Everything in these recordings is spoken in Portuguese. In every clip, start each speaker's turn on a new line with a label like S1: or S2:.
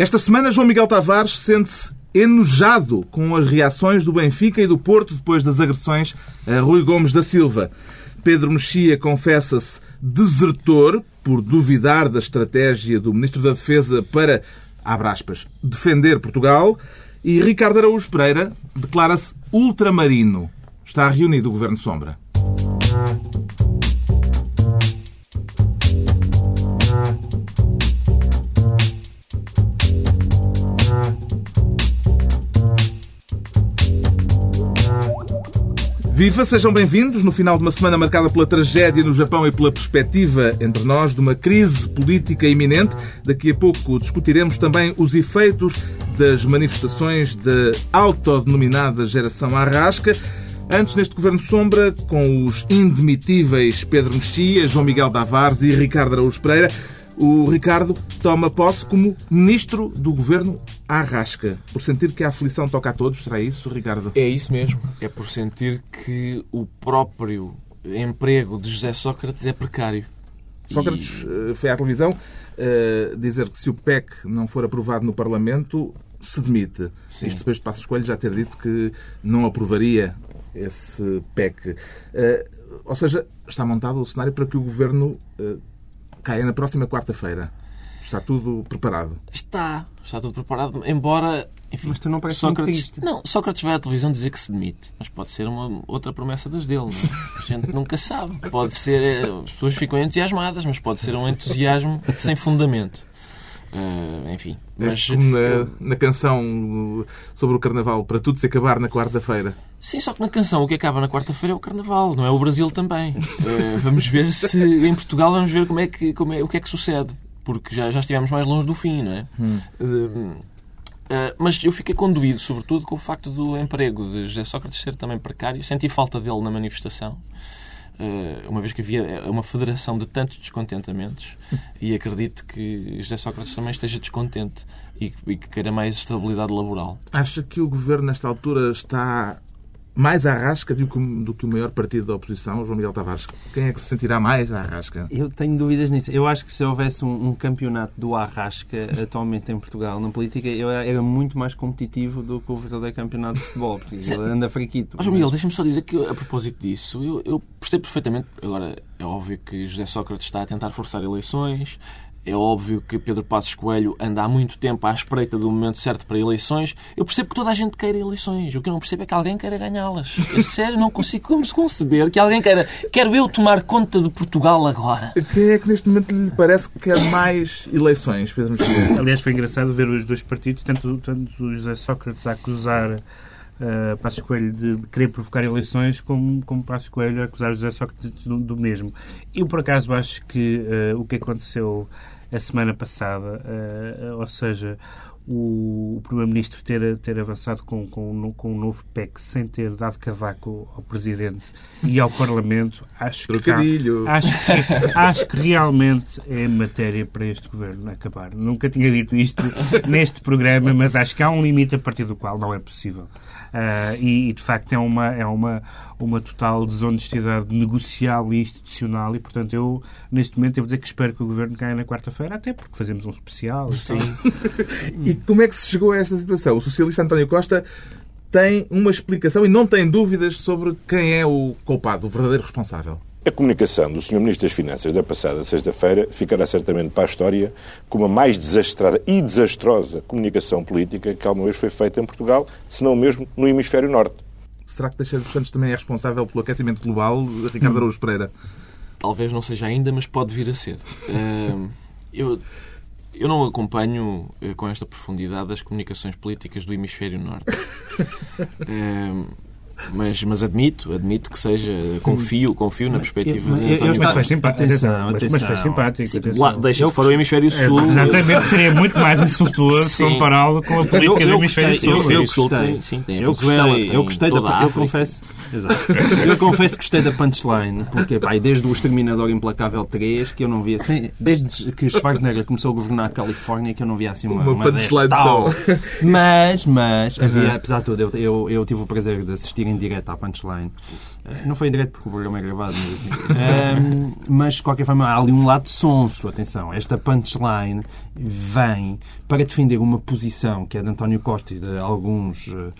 S1: Esta semana, João Miguel Tavares sente-se enojado com as reações do Benfica e do Porto depois das agressões a Rui Gomes da Silva. Pedro Mexia confessa-se desertor por duvidar da estratégia do Ministro da Defesa para, abre aspas, defender Portugal. E Ricardo Araújo Pereira declara-se ultramarino. Está reunido o Governo Sombra. Viva, sejam bem-vindos no final de uma semana marcada pela tragédia no Japão e pela perspectiva entre nós de uma crise política iminente. Daqui a pouco discutiremos também os efeitos das manifestações da autodenominada geração Arrasca. Antes, neste Governo Sombra, com os indemitíveis Pedro Mexia, João Miguel Davares e Ricardo Araújo Pereira, o Ricardo toma posse como ministro do governo Arrasca, por sentir que a aflição toca a todos. Será isso, Ricardo?
S2: É isso mesmo. É por sentir que o próprio emprego de José Sócrates é precário.
S1: Sócrates e... Eh, foi à televisão uh, dizer que se o PEC não for aprovado no Parlamento, se demite. Sim. Isto depois de Passos Coelho já ter dito que não aprovaria esse PEC. Uh, ou seja, está montado o cenário para que o governo uh, caia na próxima quarta-feira. Está tudo preparado?
S2: Está, está tudo preparado, embora.
S3: Enfim, mas tu não parece
S2: Sócrates, não, Sócrates vai à televisão dizer que se demite, mas pode ser uma outra promessa das dele. Não? É? A gente nunca sabe. Pode ser. Eh, as pessoas ficam entusiasmadas, mas pode ser um entusiasmo sem fundamento. Uh, enfim.
S1: É mas, é como na, na, canção sobre o Carnaval, para tudo se acabar na quarta-feira.
S2: Sim, só que na canção o que acaba na quarta-feira é o Carnaval, não é o Brasil também. Uh, vamos ver se em Portugal vamos ver como é que, como é, o que é que sucede. Porque já, já estivemos mais longe do fim, não é? Hum. Uh, mas eu fiquei conduído, sobretudo, com o facto do emprego de José Sócrates ser também precário. Senti falta dele na manifestação. Eh, uma vez que havia uma federação de tantos descontentamentos e acredito que José Sócrates também esteja descontente e que queira mais estabilidade laboral.
S1: Acha que o governo, nesta altura, está mais à rasca do que, do que o maior partido da oposição, João Miguel Tavares? Quem é que se sentirá mais à rasca?
S3: Eu tenho dúvidas nisso. Eu acho que se houvesse um, um campeonato do Arrasca atualmente em Portugal, na política, eu era muito mais competitivo do que o verdadeiro campeonato de futebol, porque ele anda fraquito.
S2: Oh, João Miguel, deixa-me só dizer que, a propósito disso, eu, eu percebo perfeitamente. Agora, é óbvio que José Sócrates está a tentar forçar eleições, é óbvio que Pedro Passos Coelho anda há muito tempo à espreita do momento certo para eleições. Eu percebo que toda a gente queira eleições. O que eu não percebo é que alguém queira ganhá-las. É sério, não consigo conceber que alguém queira. Quero eu tomar conta de Portugal agora.
S1: Quem é que neste momento lhe parece que quer mais eleições, Pedro Mexia?
S3: Aliás, foi engraçado ver os dois partidos, tanto, tanto o José Sócrates a acusar uh, Passos Coelho de, de, querer provocar eleições, como, como Passos Coelho acusar José Sócrates do, do mesmo. Eu, por acaso, acho que uh, o que aconteceu a semana passada, uh, ou seja, o, o Primeiro-Ministro ter, ter avançado com, com, com um novo PEC sem ter dado cavaco ao Presidente e ao Parlamento, acho que, acho, que, acho que realmente é matéria para este Governo acabar. Nunca tinha dito isto neste programa, mas acho que há um limite a partir do qual não é possível. Uh, e, e, de facto, é uma, é uma, uma total desonestidade negocial e institucional. E, portanto, eu, neste momento, devo dizer que espero que o Governo caia na quarta-feira, até porque fazemos um especial.
S1: Sim. e como é que se chegou a esta situação? O socialista António Costa tem uma explicação e não tem dúvidas sobre quem é o culpado, o verdadeiro responsável.
S4: A comunicação do Sr. Ministro das Finanças da passada sexta-feira ficará certamente para a história como a mais desastrada e desastrosa comunicação política que alguma vez foi feita em Portugal, se não mesmo no hemisfério norte.
S1: Será que Teixeira dos Santos também é responsável pelo aquecimento global, Ricardo Araújo Pereira?
S2: Talvez não seja ainda, mas pode vir a ser. Eu, eu não acompanho uh, com esta profundidade as comunicações políticas do hemisfério norte. Mas, mas admito, admito que seja, confio, confio na perspectiva de António
S3: Mas foi simpático, atenção. Mas foi simpático.
S2: Deixa de fora o hemisfério sul.
S3: Exatamente, seria muito mais insultuoso compará-lo com a política eu, do hemisfério sul.
S2: Eu, gostei, sim, tem eu gostei,
S3: eu gostei da, eu confesso. Eu confesso que gostei da punchline, porque pá, desde o Exterminador Implacável 3 que eu não vi assim, desde que Schwarzenegger começou a governar a Califórnia que eu não vi assim uma,
S1: uma, uma punchline tal.
S3: Mas, mas, havia, apesar de tudo, eu, eu, eu tive o prazer de assistir em direto à punchline
S5: Não foi em direto porque o programa é gravado, mas, um, mas de qualquer forma há ali um lado sonso. Atenção, esta punchline vem para defender uma posição que é de António Costa e de alguns uh,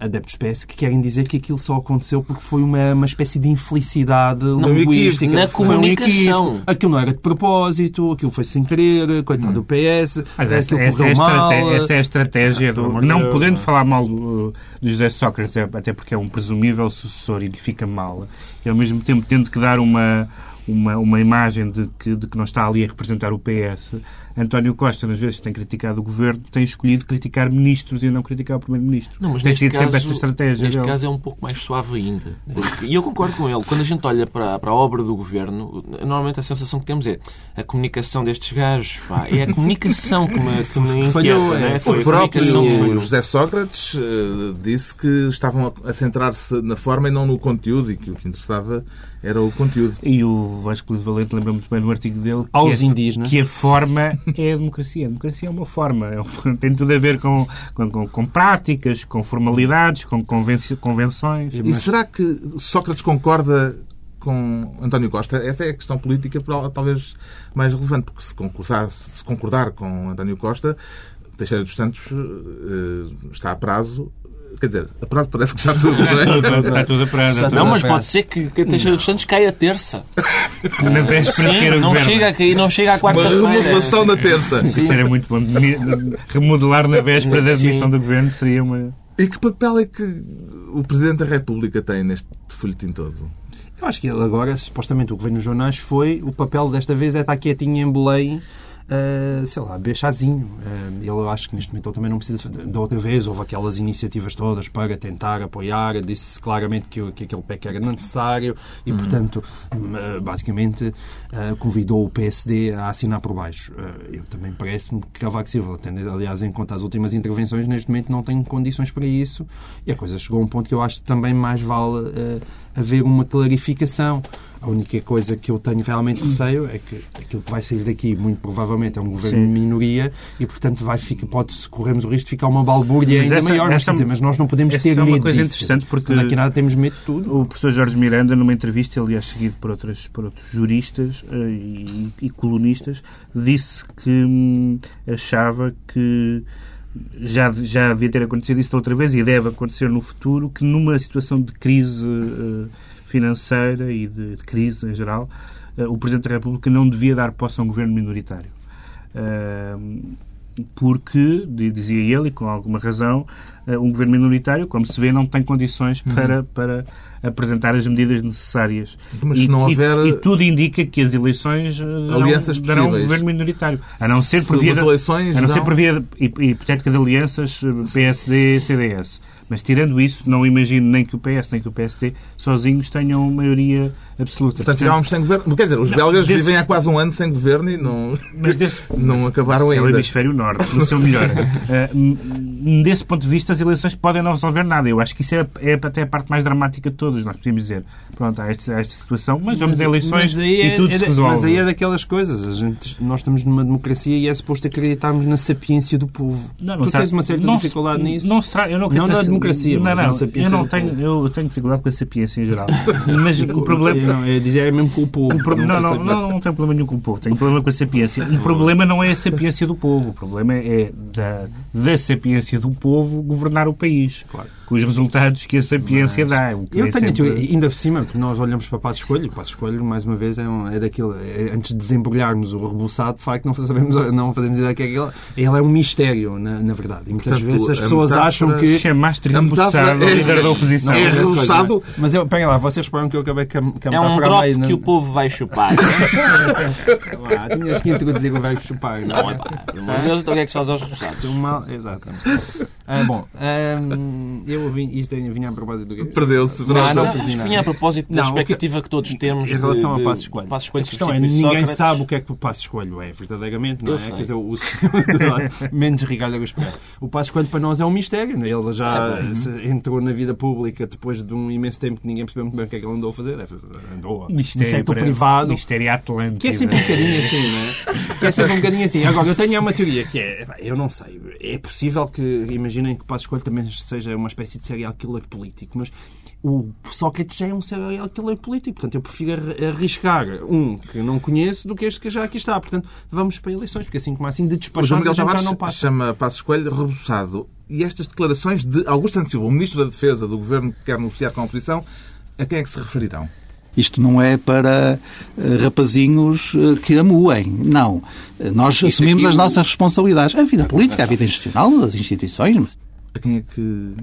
S5: adeptos PS que querem dizer que aquilo só aconteceu porque foi uma, uma espécie de infelicidade
S2: não,
S5: linguística.
S2: Na comunicação.
S5: Um aquilo não era de propósito, aquilo foi sem querer, coitado hum. do PS.
S3: Mas essa, essa, é mal, essa, é a estratégia. não podendo falar mal do, do José Sócrates, até porque é um presumível sucessor e fica mal, e ao mesmo tempo tendo que dar uma uma, uma imagem de que, de que não está ali a representar o PS. António Costa, nas vezes tem criticado o governo, tem escolhido criticar ministros e não criticar o primeiro-ministro.
S2: Não, mas tem sido caso, sempre essa estratégia. Neste dele. caso é um pouco mais suave ainda. Porque, e eu concordo com ele. Quando a gente olha para, para a obra do governo, normalmente a sensação que temos é a comunicação destes gajos. Pá, é a comunicação que me, que me inquieta.
S1: É?
S2: Né?
S1: Foi o próprio José Sócrates uh, disse que estavam a centrar-se na forma e não no conteúdo e que o que interessava era o conteúdo.
S3: E o Vasco Luís Valente lembra muito bem no artigo dele que,
S5: Aos
S3: é,
S5: indígenas.
S3: que a forma é a democracia. A democracia é uma forma. É tem tudo a ver com, com, com práticas, com formalidades, com convenções.
S1: E será que Sócrates concorda com António Costa? Essa é a questão política talvez mais relevante, porque se concordar, se concordar com António Costa, Teixeira dos Santos uh, está a prazo Quer dizer, a prazo parece que já tudo, não
S3: é? está tudo a prazo.
S2: Não, mas pode ser que, que a Teixeira dos Santos caia a terça.
S3: Na véspera
S2: Sim, não chega a cair, não chega à quarta-feira.
S1: Uma remodelação na terça.
S3: Isso era muito bom. Remodelar na véspera da admissão do governo seria uma...
S1: E que papel é que o Presidente da República tem neste folhetim todo?
S5: Eu acho que ele agora, supostamente, o que vem nos jornais foi o papel desta vez é estar quietinho em Belém uh, sei lá, beber chazinho. Uh, ele, eu acho que neste momento ele também não precisa. Da outra vez houve aquelas iniciativas todas para tentar apoiar, disse claramente que, que aquele PEC era necessário e, uhum. portanto, uh, basicamente convidou o PSD a assinar por baixo. eu também parece-me que Cavaco Silva, tendo, aliás, em conta as últimas intervenções, neste momento não tem condições para isso e a coisa chegou a um ponto que eu acho que também mais vale haver uma clarificação. A única coisa que eu tenho realmente receio é que aquilo que vai sair daqui, muito provavelmente, é um governo Sim. de minoria e, portanto, vai ficar, pode, corremos o risco de ficar uma balbúrdia ainda essa, maior. Mas, essa, dizer, mas nós não podemos ter
S3: é
S5: medo
S3: uma coisa
S5: disso.
S3: interessante porque
S5: aqui nada temos medo de tudo.
S3: O professor Jorge Miranda, numa entrevista, aliás, seguido por, outras, por outros juristas uh, e, e, colunistas, disse que hum, achava que já, já devia ter acontecido isso outra vez e deve acontecer no futuro, que numa situação de crise uh, financeira e de, de crise em geral, uh, o Presidente da República não devia dar posse a um governo minoritário. Uh, porque, dizia ele, e com alguma razão, um governo minoritário, como se vê, não tem condições uhum. para, para apresentar as medidas necessárias.
S1: Mas e, se não houver...
S3: e, e tudo indica que as eleições
S1: alianças
S3: darão, darão um governo minoritário. A não ser por via,
S1: eleições
S3: a não ser por via hipotética de alianças PSD-CDS. Mas tirando isso, não imagino nem que o PS nem que o PSD sozinhos tenham maioria absoluta.
S1: Portanto, ficámos sem governo. Quer dizer, os não, belgas desse... vivem há quase um ano sem governo e não,
S3: mas desse...
S1: não acabaram
S3: ainda.
S1: É o
S3: hemisfério norte, no seu melhor. uh, desse ponto de vista, as eleições podem não resolver nada. Eu acho que isso é, é até a parte mais dramática de todas. Nós podemos dizer, pronto, há esta, há esta situação, mas vamos mas, a eleições mas e
S5: é,
S3: tudo é, se resolve.
S5: Mas aí é daquelas coisas. A gente, nós estamos numa democracia e é suposto acreditarmos na sapiência do povo. Não, não tu tens uma certa
S3: não,
S5: dificuldade nisso?
S3: Não, se eu não,
S5: não na democracia,
S3: não, não, eu não tenho, eu tenho dificuldade com a sapiência em geral. mas o problema...
S5: Não, eu dizer é mesmo com o povo.
S3: Pro... Não, não, não, não tenho problema nenhum com o povo. Tenho problema com a sapiência. O problema não é a sapiência do povo. O problema é da, da sapiência do povo governar o país. Claro com os resultados que a sapiência Mas, dá.
S5: eu tenho, sempre... ainda por cima, que nós olhamos para Passo Escolho, e Passo Escolho, mais uma vez, é, um, é daquilo, é, antes de desembrulharmos o rebuçado, de facto, não sabemos, não fazemos ideia que é aquilo. Ele é um mistério, na, na verdade. E muitas Portanto, vezes as pessoas acham que...
S3: Chamaste rebuçado é, líder da oposição.
S1: É rebuçado...
S5: Mas eu, pega lá, vocês reparam que eu acabei com a,
S2: É um drop que o povo vai chupar.
S5: ah, tinhas que introduzir o verbo chupar.
S2: Não, não é pá. Pelo amor de Deus, então o que é que se faz aos rebuçados?
S5: Mal... Exato. Ah, bom, um, eu vim, isto é vinha a propósito do quê?
S1: Perdeu-se.
S2: Não, não, não, vinha a propósito da não, expectativa que, que, todos temos
S5: em relação de, a Passo Escolho.
S2: Passo Escolho
S5: a questão é, ninguém Sócrates. sabe o que é que o Passo Escolho é, verdadeiramente, não eu é? Sei. Quer dizer, o, menos Ricardo Agostinho. O Passo Escolho para nós é um mistério, é? Ele já é entrou na vida pública depois de um imenso tempo que ninguém percebeu muito bem o que é que ele andou a fazer. Andou
S3: mistério
S5: no setor privado.
S3: Mistério Atlântico.
S5: Que é sempre um bocadinho assim, não é? Que é sempre um bocadinho assim. Agora, eu tenho uma teoria que é, eu não sei, é possível que, imaginem que Passo Escolho também seja uma espécie de serial killer político, mas o Sócrates já é um serial killer político. Portanto, eu prefiro arriscar um que não conheço do que este que já aqui está. Portanto, vamos para eleições, porque assim como assim de despachar já não passa.
S1: chama Passo Escolho rebuçado. E estas declarações de Augusto Santos Silva, o Ministro da Defesa do Governo que quer negociar com a oposição, a quem é que se referirão?
S6: Isto não é para uh, rapazinhos uh, que amuem. Não. Nós Isso assumimos aqui... as nossas responsabilidades. A vida política, a vida institucional, as instituições.
S1: A quem é que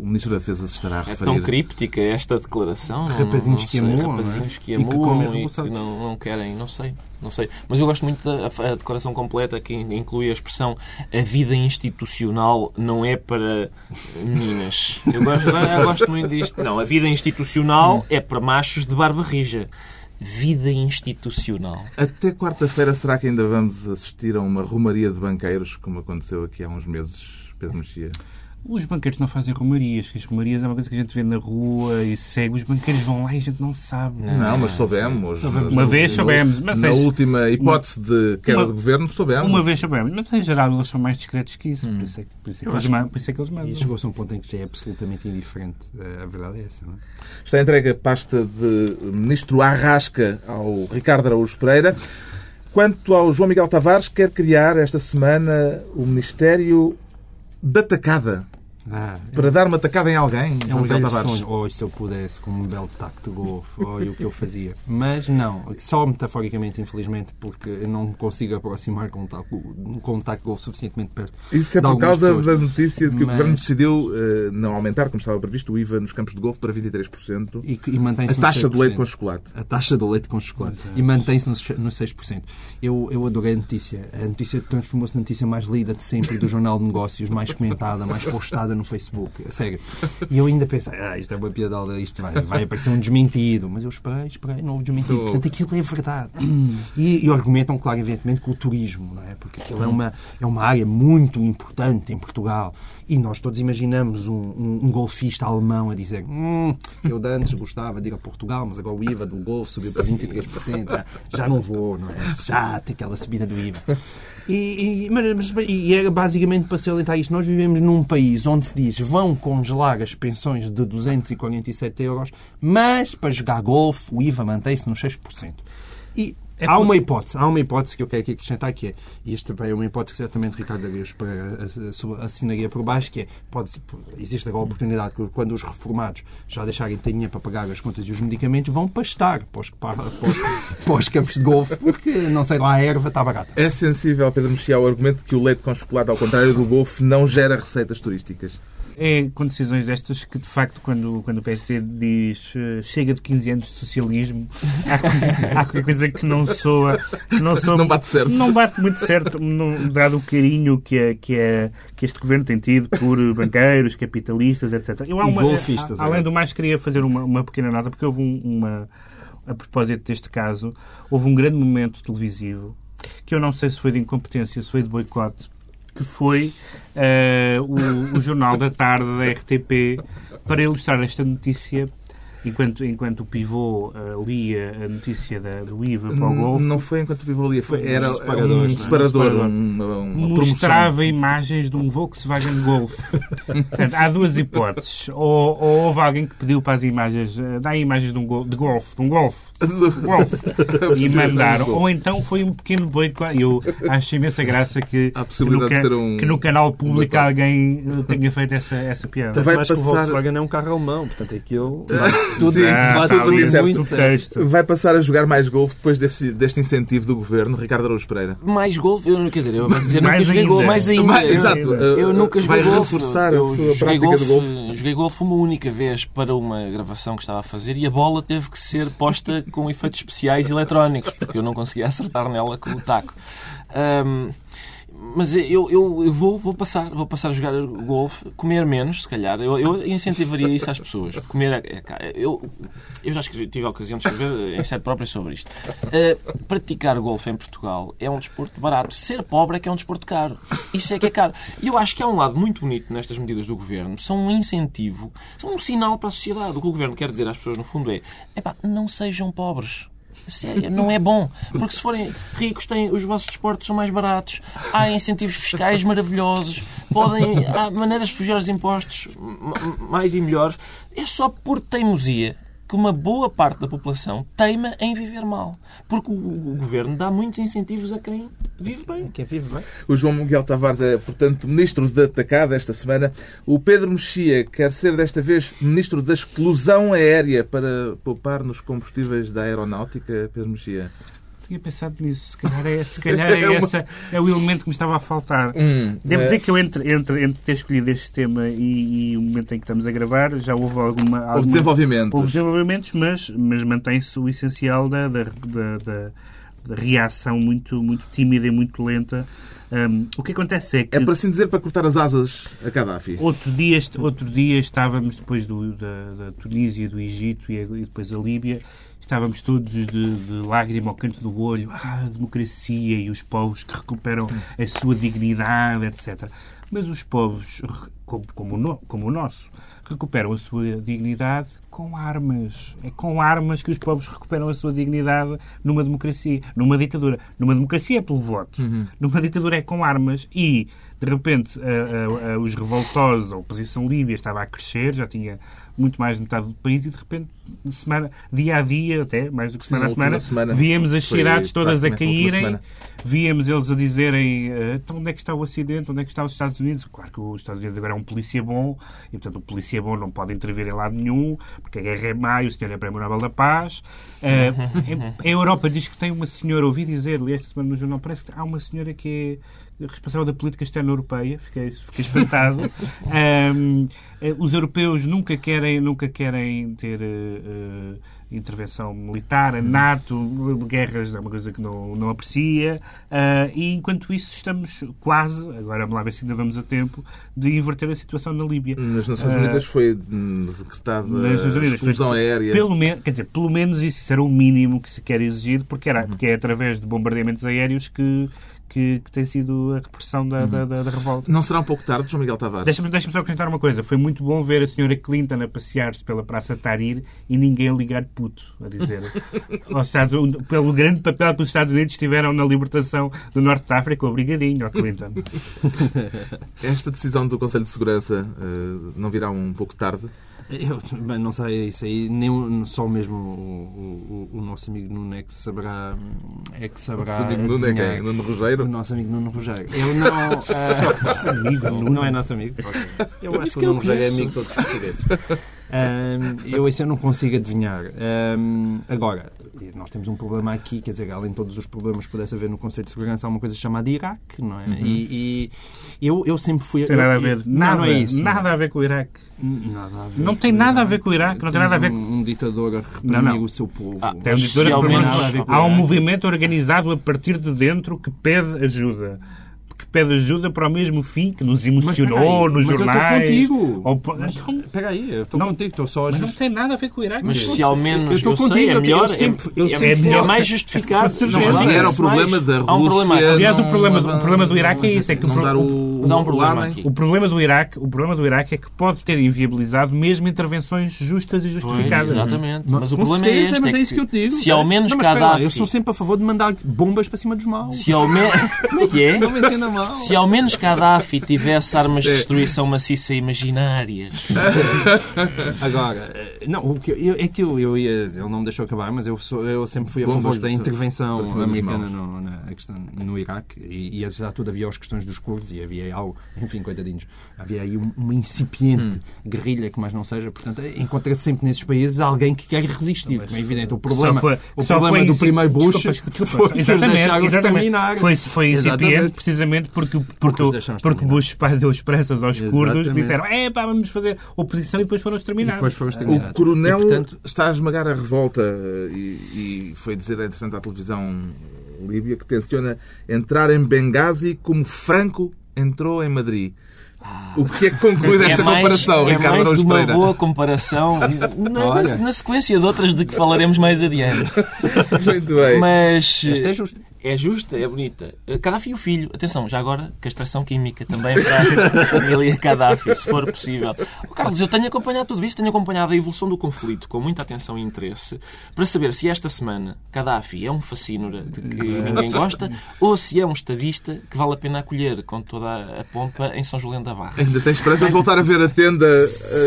S1: o Ministro da Defesa se estará a referir.
S2: É tão críptica esta declaração.
S5: Rapazinhos que amam,
S2: rapazinhos que amam e que, não, não, querem, não sei, não sei. Mas eu gosto muito da a declaração completa que inclui a expressão a vida institucional não é para meninas. Eu gosto, eu gosto muito disto. Não, a vida institucional é para machos de barba rija vida institucional.
S1: Até quarta-feira será que ainda vamos assistir a uma romaria de banqueiros, como aconteceu aqui há uns meses, Pedro Mexia?
S3: Os banqueiros não fazem romarias, que as romarias é uma coisa que a gente vê na rua e segue. Os banqueiros vão lá e a gente não sabe.
S1: Não, não mas soubemos.
S3: soubemos. Uma vez soubemos. Mas
S1: na é, última hipótese de queda de governo, soubemos.
S3: Uma vez soubemos. Mas em geral eles são mais discretos que isso. Hum. Por, isso é, por, isso é que eles, por isso é que eles mandam.
S5: E chegou-se a um ponto em que já é absolutamente indiferente. A verdade é essa. Não é?
S1: Está entregue a pasta de Ministro Arrasca ao Ricardo Araújo Pereira. Quanto ao João Miguel Tavares, quer criar esta semana o Ministério da tacada. Ah, para dar uma tacada em alguém,
S5: é um velho sonho. Ou oh, se eu pudesse, com um belo taco de golfe, oh, o que eu fazia. Mas não, só metaforicamente, infelizmente, porque não consigo aproximar com um taco, com um taco de golfe suficientemente perto.
S1: Isso é por causa pessoas. da notícia de que Mas... o Governo decidiu uh, não aumentar, como estava previsto, o IVA nos campos de golfe para 23%.
S5: E, e mantém-se
S1: A taxa do leite com chocolate.
S5: A taxa do leite com chocolate. E mantém-se nos, nos 6%. Eu, eu adorei a notícia. A notícia transformou-se na notícia mais lida de sempre do Jornal de Negócios, mais comentada, mais postada no Facebook. A sério. E eu ainda pensei, ah, isto é uma piadola, isto vai, vai aparecer um desmentido. Mas eu esperei, esperei, não houve desmentido. Portanto, aquilo é verdade. E, e argumentam, claro, evidentemente, com o turismo, não é? Porque aquilo é uma, é uma área muito importante em Portugal. E nós todos imaginamos um, um, um golfista alemão a dizer hum, eu de antes gostava de ir a Portugal, mas agora o IVA do golfe subiu para 23%, já, já não vou, não é? Já tem aquela subida do IVA. E, e, mas, e é basicamente para salientar isto. Nós vivemos num país onde se diz vão congelar as pensões de 247 euros, mas para jogar golfe o IVA mantém-se nos 6%. E é há uma hipótese, há uma hipótese que eu quero aqui acrescentar que é, e esta também é uma hipótese que certamente Ricardo Aguias assinaria por baixo, que é, pode, existe agora a oportunidade que quando os reformados já deixarem de ter dinheiro para pagar as contas e os medicamentos, vão pastar para os, para, para, os, para os campos de golfe, porque, não sei lá, a erva está barata.
S1: É sensível, Pedro Mexia, ao argumento que o leite com chocolate, ao contrário do golfe, não gera receitas turísticas
S3: é com decisões destas que, de facto, quando, quando o PSD diz uh, chega de 15 anos de socialismo, há, há qualquer coisa que não soa. Que não, soa,
S1: não bate certo.
S3: Não bate muito certo, dado o carinho que, é, que, é, que este governo tem tido por banqueiros, capitalistas, etc.
S5: Eu, há uma, golfistas,
S3: além do mais, queria fazer uma, uma pequena nota, porque houve um, uma. A propósito deste caso, houve um grande momento televisivo que eu não sei se foi de incompetência, se foi de boicote que foi uh, o, o, Jornal da Tarde da RTP para ilustrar esta notícia enquanto, enquanto o pivô uh, lia a notícia da, do IVA para o Golfo.
S1: Não foi enquanto o pivô lia, foi, era um separador, um, separador, uma, uma
S3: Mostrava imagens de um Volkswagen Golf. Portanto, há duas hipóteses. Ou, ou, houve alguém que pediu para as imagens, uh, dá imagens de um, go, de Golf, de um Golf, golf e mandaram. Ou então foi um pequeno boicote. Eu acho imensa graça que, que no, um... que, no, canal público alguém eh, tenha feito essa, essa piada.
S5: Vai passar... que o Volkswagen é um carro alemão, portanto aquilo...
S1: tudo, ah, tudo, tudo muito texto. Vai passar a jogar mais golfe depois desse, deste incentivo do governo, Ricardo Araújo Pereira?
S2: Mais golfe? Eu não quer dizer, eu vou dizer, mais nunca joguei golfe, mais ainda. Mais,
S1: exato.
S2: Eu nunca joguei
S1: vai golfe. reforçar eu a sua prática golfe, de golfe.
S2: Joguei golfe uma única vez para uma gravação que estava a fazer e a bola teve que ser posta com efeitos especiais eletrónicos, porque eu não conseguia acertar nela com o taco. Um, mas eu, eu, eu, vou, vou, passar, vou passar a jogar golfe, comer menos, se calhar. Eu, eu incentivaria isso às pessoas. Comer é, é, eu, eu já escrevi, tive a ocasião de escrever em sede própria sobre isto. Uh, praticar golfe em Portugal é um desporto barato. Ser pobre é que é um desporto caro. Isso é que é caro. E eu acho que há um lado muito bonito nestas medidas do governo. São um incentivo, são um sinal para a sociedade. O que o governo quer dizer às pessoas, no fundo, é: epá, não sejam pobres séria. Não é bom. Porque se forem ricos, têm, os vossos desportos são mais baratos. Há incentivos fiscais maravilhosos. Podem, há maneiras de fugir aos impostos mais e melhores. É só por teimosia que uma boa parte da população teima em viver mal. Porque o, o governo dá muitos incentivos a quem vive bem.
S5: Quem vive bem.
S1: O João Miguel Tavares é, portanto, ministro da atacada esta semana. O Pedro Mexia quer ser desta vez ministro da exclusão aérea para poupar nos combustíveis da aeronáutica. Pedro Mexia.
S3: Tinha pensado nisso. Se calhar é, se calhar é,
S1: uma-
S3: essa, é o elemento que me estava a faltar.
S1: Hum,
S3: Devo
S1: é.
S3: dizer que eu, entre, entre, entre ter escolhido este tema e, e o momento em que estamos a gravar, já houve alguma. alguma
S1: Houve desenvolvimentos.
S3: Houve desenvolvimentos, mas, mas mantém-se o essencial da, da, da, da- reação muito, muito tímida e muito lenta. Hum, o que acontece é que.
S1: É, por assim dizer, para cortar as asas a Gaddafi.
S3: Outro dia, outro dia estávamos, depois do, da, da Tunísia, do Egito e, e depois a Líbia, estávamos todos de, de lágrima ao canto do olho. Ah, a democracia e os povos que recuperam a sua dignidade, etc. Mas os povos, como, como, o no- como o nosso, recuperam a sua dignidade com armas. É com armas que os povos recuperam a sua dignidade numa democracia, numa ditadura. Numa democracia é pelo voto. Numa ditadura é com armas e, de repente, a- a- a- os revoltosos, a oposição líbia estava a crescer, já tinha muito mais de metade do país e, de repente, semana, dia a dia, até mais do que
S1: Sim,
S3: semana a
S1: na última
S3: semana,
S1: semana
S3: víamos as cidades todas a caírem, víamos eles a dizerem eh, então onde é que está o acidente, onde é que está os Estados Unidos. Claro que os Estados Unidos agora é um polícia bom e, portanto, o polícia bom não pode intervir em lado nenhum, porque a guerra é má e o senhor é Prémio Nobel da Paz. Eh, a Europa diz que tem uma senhora, ouvi dizer, li esta semana no jornal, parece que há uma senhora que é responsável da política externa europeia, fiquei, fiquei espantado. Ahm, eh, os europeus nunca querem, nunca querem ter eh, intervenção militar, a NATO, guerras é uma coisa que não, não aprecia, ah, e enquanto isso estamos quase, agora vamos lá ver se ainda vamos a tempo, de inverter a situação na Líbia.
S1: Nas Nações
S3: Ah,
S1: Unidas foi hum, decretada a exclusão aérea.
S3: Pelo menos, quer dizer, pelo menos isso era o mínimo que se quer exigir, porque, era, porque é através de bombardeamentos aéreos que, que, que tem sido a repressão da, da, da- da revolta.
S1: Não será um pouco tarde, João Miguel Tavares?
S3: Deixa-me deixa só acrescentar uma coisa. Foi muito bom ver a senhora Clinton a passear-se pela Praça Tahrir e ninguém a ligar puto, a dizer. aos Estados, pelo grande papel que os Estados Unidos tiveram na libertação do Norte de África. Obrigadinho, ó Clinton.
S1: Esta decisão do Conselho de Segurança eh, não virá um pouco tarde?
S5: Eu bem, não sei, isso aí, nem só mesmo o, o, o nosso amigo Nuno é que saberá. É que saberá.
S1: O amigo Nuno é quem? Nuno Rogéiro?
S5: O nosso amigo Nuno Rogério. Eu não. ah, amigo, não é nosso amigo. Eu acho que o Nuno Rogério é amigo de todos os portugueses. Ahm, eu isso eu não consigo adivinhar. Ahm, agora, nós temos um problema aqui, quer dizer, além de todos os problemas que pudesse haver no Conselho de Segurança, há uma coisa chamada Iraque, não é? E, e eu, eu sempre fui.
S3: Não tem nada a ver.
S5: Não,
S3: Nada,
S5: não é isso.
S3: nada a ver com o Iraque.
S5: Nada a ver
S3: Não tem nada a ver com o Iraque, não tem nada a ver com-
S5: Um, um ditador a reprimir
S3: Não, não.
S5: o seu povo.
S2: Ah,
S3: Tem um ditador,
S2: a com
S3: há um movimento organizado a partir de dentro que pede ajuda. Pede ajuda para o mesmo fim que nos emocionou
S5: Mas
S3: nos jornais.
S5: Mas eu estou contigo.
S3: Ou
S5: Mas,
S3: Então,
S5: espera aí, eu estou
S3: Não,
S5: contigo, estou só a
S3: mas não
S5: just-
S3: tem nada a ver com o Iraque.
S2: Mas
S5: eu
S2: se
S5: sei,
S2: ao
S5: eu
S2: menos
S5: estou
S2: eu sei,
S5: contigo,
S2: é
S5: eu
S2: melhor,
S5: sempre- eu
S2: é,
S5: sempre
S2: é melhor mais justificado.
S3: Mas
S2: Não
S3: era
S1: o problema da
S2: Há um problema
S1: Rússia.
S3: Aliás, o problema, do- o problema do Iraque é isso. É que o,
S1: não
S3: pro-
S1: dar o,
S2: Mas há um problema
S1: o
S2: aqui.
S3: o problema do Iraque, o problema do Iraque é que pode ter inviabilizado mesmo intervenções justas e
S2: Pois,
S3: justificadas.
S2: exatamente. Mas o
S5: Com
S2: problema é este.
S5: mas
S2: é
S5: é isso que eu te digo.
S2: Se ao menos
S5: Não, mas
S2: Gaddafi...
S5: Eu sou sempre a favor de mandar bombas para cima dos maus.
S2: Se ao menos... Como é que é?
S5: Não me entenda mal.
S2: Se ao menos Gaddafi tivesse armas de destruição maciça imaginárias.
S5: Agora, eh, não, o que eu, é que eu, eu ia, ele não me deixou acabar, mas eu, sou, eu sempre fui a favor da intervenção americana no, na questão, no Iraque e, e já tudo havia as questões dos curdos e havia algo, enfim, coitadinhos, havia aí um- uma incipiente
S1: Hum.
S5: guerrilha que mais não seja, portanto, encontra-se sempre nesses países alguém que quer resistir, como é evidente. O problema,
S3: foi-
S5: o problema
S3: foi
S5: do primeiro Bush
S3: Desculpa, desculpa.
S5: foi que os deixaram
S3: exatamente.
S5: terminar.
S3: Foi, foi incipiente
S5: Exatamente.
S3: precisamente porque, porque,
S5: Porque
S3: o- porque. Bush pai deu expressas aos curdos que
S5: Exatamente.
S3: disseram é pá, vamos fazer oposição e depois foram exterminados.
S5: depois foram
S1: O
S5: exterminados.
S1: coronel
S5: E, portanto,
S1: está a esmagar a revolta eh, e, e foi dizer, entretanto, à televisão líbia que tenciona entrar em Benghazi como Franco entrou em Madrid. O que é que conclui desta
S2: é mais,
S1: comparação,
S2: é
S1: Ricardo
S2: mais uma boa comparação na, na- na sequência de outras de que falaremos mais adiante.
S1: Muito bem.
S2: Mas
S5: Esta é justa.
S2: é justa, é bonita. Gaddafi e o filho. Atenção, já agora, castração química também para a família Gaddafi, se for possível. Oh, Carlos, eu tenho acompanhado tudo isto, tenho acompanhado a evolução do conflito com muita atenção e interesse para saber se esta semana Gaddafi é um fascínora de que ninguém gosta ou se é um estadista que vale a pena acolher com toda a pompa em São Julião da Barra.
S1: Ainda tem esperança de voltar a ver a tenda eh,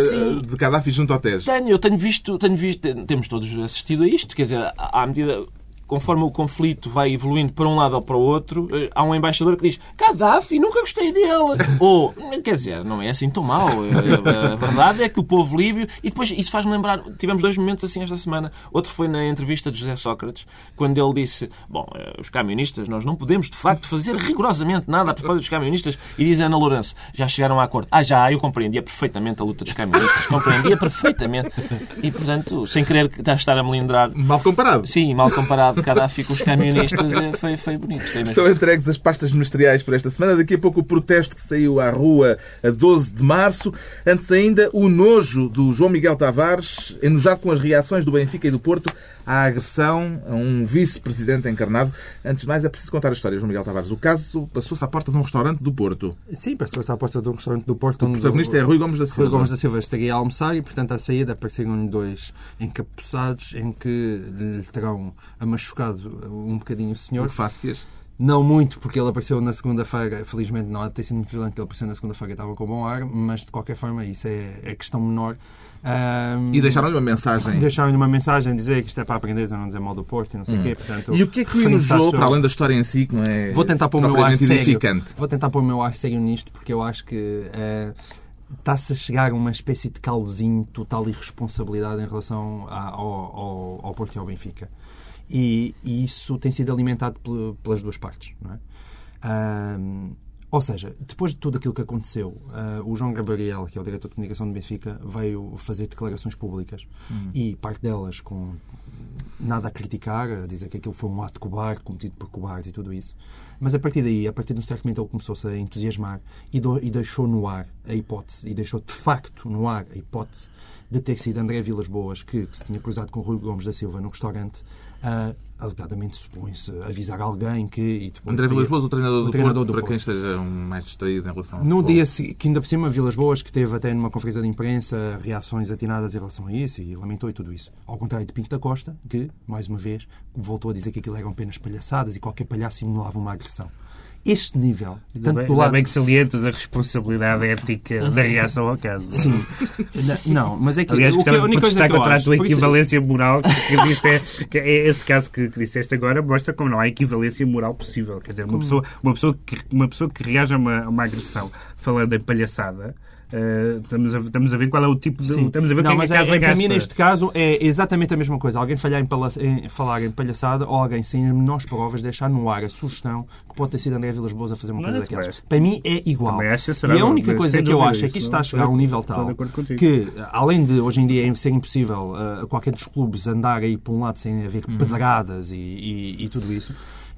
S2: Sim.
S1: de Gaddafi junto ao Tejo.
S2: Tenho, eu tenho visto, tenho visto, temos todos assistido a isto, quer dizer, à medida. Conforme o conflito vai evoluindo para um lado ou para o outro, eh, há um embaixador que diz Gaddafi, nunca gostei dele. Ou, quer dizer, não é assim tão mau. Eh, A verdade é que o povo líbio. E depois isso faz-me lembrar. Tivemos dois momentos assim esta semana. Outro foi na entrevista de José Sócrates, quando ele disse: Bom, eh, os camionistas, nós não podemos de facto fazer rigorosamente nada a propósito dos camionistas. E diz Ana Lourenço: Já chegaram a acordo. Ah, já, eu compreendia perfeitamente a luta dos camionistas. Compreendia perfeitamente. E portanto, sem querer estar a melindrar.
S1: Mal comparado.
S2: Sim, mal comparado Gaddafi com os camionistas, é, foi, foi bonito. Foi.
S1: Estão entregues as pastas ministeriais por esta semana. Daqui a pouco o protesto que saiu à rua a 12 de março. Antes ainda, o nojo do João Miguel Tavares, enojado com as reações do Benfica e do Porto à agressão a um vice-presidente encarnado. Antes de mais, é preciso contar a história, João Miguel Tavares. O caso passou-se à porta de um restaurante do Porto.
S5: Sim, está à porta de um restaurante do Porto.
S1: O protagonista é Rui Gomes da Silva.
S5: Rui Gomes da Silva estaria a almoçar e, portanto, à saída apareceram dois encapuçados em que lhe terão machucado um bocadinho o senhor.
S1: Fácias.
S5: Não muito, porque ele apareceu na segunda-feira. Felizmente não há de ter sido muito violento, que ele apareceu na segunda-feira e estava com bom ar, mas de qualquer forma isso é, é questão menor. Ahm,
S1: E deixaram-lhe uma mensagem.
S5: Deixaram-lhe uma mensagem dizer que isto é para aprender não dizer mal do Porto e não sei o quê. Portanto,
S1: Hum. E o que é que o enojou, para além da história em si, que não é
S5: Vou tentar pôr o meu ar sério. Vou tentar pôr o meu ar sério nisto porque eu acho que eh, está-se a chegar a uma espécie de caldezinho total irresponsabilidade em relação ao, ao, ao Porto e ao Benfica. E, e isso tem sido alimentado pel- pelas duas partes. Não é? Ou seja, depois de tudo aquilo que aconteceu, ah, o João Gabriel, que é o diretor de comunicação do Benfica, veio fazer declarações públicas e parte delas com nada a criticar, a dizer que aquilo foi um ato cobarde, cometido por cobarde e tudo isso. Mas a partir daí, a partir de um certo momento, ele começou-se a entusiasmar e, do- e deixou no ar a hipótese, e deixou de facto no ar a hipótese de ter sido André Vilas Boas que, se tinha cruzado com Rui Gomes da Silva no restaurante, ah, alegadamente supõe-se avisar alguém que.
S1: André Vilas Boas, o treinador,
S5: o
S1: do,
S5: treinador
S1: Porto,
S5: do
S1: para
S5: Porto.
S1: quem esteja mais distraído em relação ao
S5: No
S1: futebol.
S5: dia que ainda por cima, Vilas Boas, que teve até numa conferência de imprensa reações atinadas em relação a isso e lamentou e tudo isso. Ao contrário de Pinto da Costa, que, mais uma vez, voltou a dizer que aquilo eram apenas palhaçadas e qualquer palhaço simulava uma agressão. Este nível,
S3: Ainda
S5: tanto
S3: bem,
S5: do lado...
S3: bem que salientas a responsabilidade ética da reação ao caso.
S5: Sim. Não, mas é que...
S3: Aliás,
S5: o que- a
S3: de
S5: única coisa
S3: protestar
S5: que eu
S3: contra a
S5: acho-
S3: tua
S5: por isso-
S3: equivalência moral, que, que disse, que é esse caso que, que disseste agora mostra como não há equivalência moral possível. Quer dizer, uma pessoa, uma pessoa, que, uma pessoa que reage a uma, a uma agressão falando em palhaçada, eh, estamos, a, estamos a ver qual é o tipo de.
S5: Sim.
S3: Estamos a ver
S5: não,
S3: quem é
S5: mas
S3: casa
S5: é, para mim, neste caso, é exatamente a mesma coisa. Alguém falhar em, pala- em falar em palhaçada ou alguém sem as menores provas deixar no ar a sugestão que pode ter sido André Vilas Boas a fazer uma
S3: Não,
S5: coisa daquelas. Para mim é igual. E a única coisa que eu acho é
S3: isso,
S5: que isto está a chegar a um nível tal que, além de hoje em dia ser impossível uh, qualquer dos clubes andar aí para um lado sem haver
S3: Uhum.
S5: pedradas e, e- e tudo isso,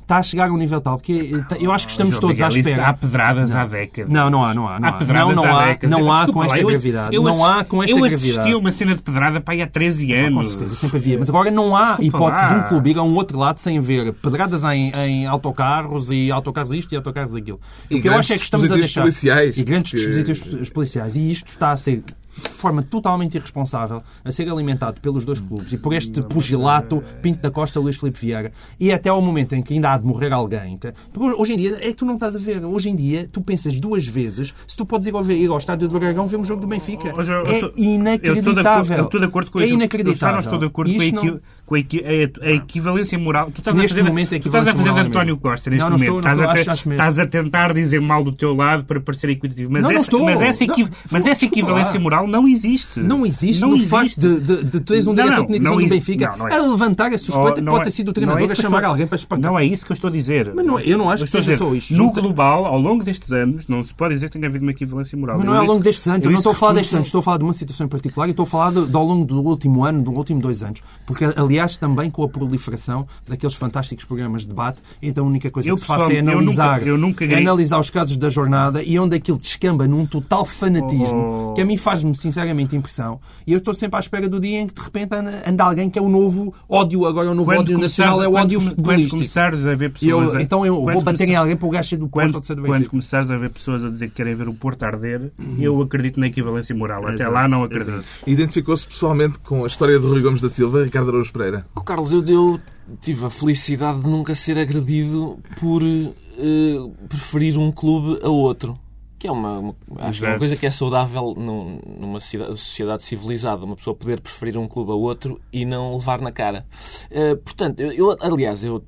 S5: está a chegar a um nível tal que eh, eu acho que estamos todos à espera.
S3: Há pedradas há décadas.
S5: Não, não há, não há. Não
S3: Há
S5: há,
S3: pedradas
S5: não, não
S3: há décadas.
S5: não há com esta
S3: eu-
S5: gravidade.
S3: eu
S5: não
S3: assisti-
S5: há com esta
S3: Eu
S5: gravidade.
S3: assisti a uma cena de pedrada para aí há 13
S5: Com
S3: anos.
S5: certeza, sempre havia. Mas agora não há
S3: Desculpa
S5: hipótese
S3: lá.
S5: de um clube ir a um outro lado sem ver pedradas em, em autocarros e autocarros isto e autocarros aquilo.
S1: E
S5: o que eu
S1: grandes
S5: acho é que estamos a
S1: dispositivos
S5: deixar.
S1: policiais,
S5: e grandes dispositivos policiais. E isto está a ser de forma totalmente irresponsável a ser alimentado pelos dois clubes e por este pugilato Pinto da Costa Luís Filipe Vieira. E até ao momento em que ainda há de morrer alguém porque hoje em dia é que tu não estás a ver. Hoje em dia tu pensas duas vezes se tu podes ir ao, ir ao estádio do Dragão ver um jogo do Benfica.
S3: Hoje eu- eu
S5: é
S3: estou- Eu
S5: inacreditável.
S3: estou de acordo com
S5: é
S3: isso. Eu só
S5: inacreditável.
S3: não estou de acordo com, a,
S5: não-
S3: com a, a- a equivalência moral. Tu estás
S5: Neste
S3: a fazer,
S5: momento, a
S3: tu estás a fazer de
S5: é
S3: António. Costa neste
S5: Não, não
S3: momento.
S5: estou,
S3: estás,
S5: estou,
S3: a
S5: acho-
S3: estás a tentar dizer mal do teu lado para parecer equitativo. Mas,
S5: Não,
S3: essa,
S5: estou.
S3: mas, essa, equi-
S5: Não,
S3: mas essa equivalência moral não existe.
S5: Não existe
S3: não
S5: no
S3: existe.
S5: facto de, de, de teres um diretor de comunicação do. Benfica
S3: é.
S5: a levantar a suspeita
S3: Oh,
S5: que pode
S3: é-
S5: ter sido o
S3: é
S5: treinador a chamar alguém para espancar.
S3: Não é isso que eu estou a dizer.
S5: Mas não- eu não acho que seja só isto.
S3: No global, ao longo destes anos, não se pode dizer que tenha havido uma equivalência moral.
S5: Mas não é ao longo destes anos, eu, não estou a falar destes anos, estou a falar de uma situação em particular e estou a falar ao longo do último ano, do último dois anos. Porque, aliás, também com a proliferação daqueles fantásticos programas de debate, então a única coisa
S3: Eu,
S5: que se faz é
S3: pessoalmente, eu
S5: analisar,
S3: nunca- eu nunca ganhei-
S5: analisar os casos da jornada e onde aquilo descamba num total fanatismo,
S3: Oh.
S5: que a mim faz-me sinceramente impressão. E eu estou sempre à espera do dia em que de repente anda, anda alguém que é o novo ódio, agora o novo
S3: Quando
S5: ódio nacional é o ódio
S3: quando- Quando começares a ver pessoas...
S5: eu-
S3: a-
S5: então eu
S3: quando
S5: vou bater em
S3: começar-
S5: alguém para o gajo do Porto
S3: Quando,
S5: ou de ser do
S3: quando começares a ver pessoas a dizer que querem ver o Porto arder, eu acredito na equivalência moral. Até lá não acredito.
S1: Identificou-se pessoalmente com a história do Rui Gomes da Silva, Ricardo Araújo Pereira.
S2: Oh, Carlos, eu, eu tive a felicidade de nunca ser agredido por eh, preferir um clube a outro. Que é uma, uma- acho é uma coisa que é saudável num- numa sociedade, sociedade civilizada. Uma pessoa poder preferir um clube a outro e não levar na cara. Eh, portanto, eu, eu- aliás, eu,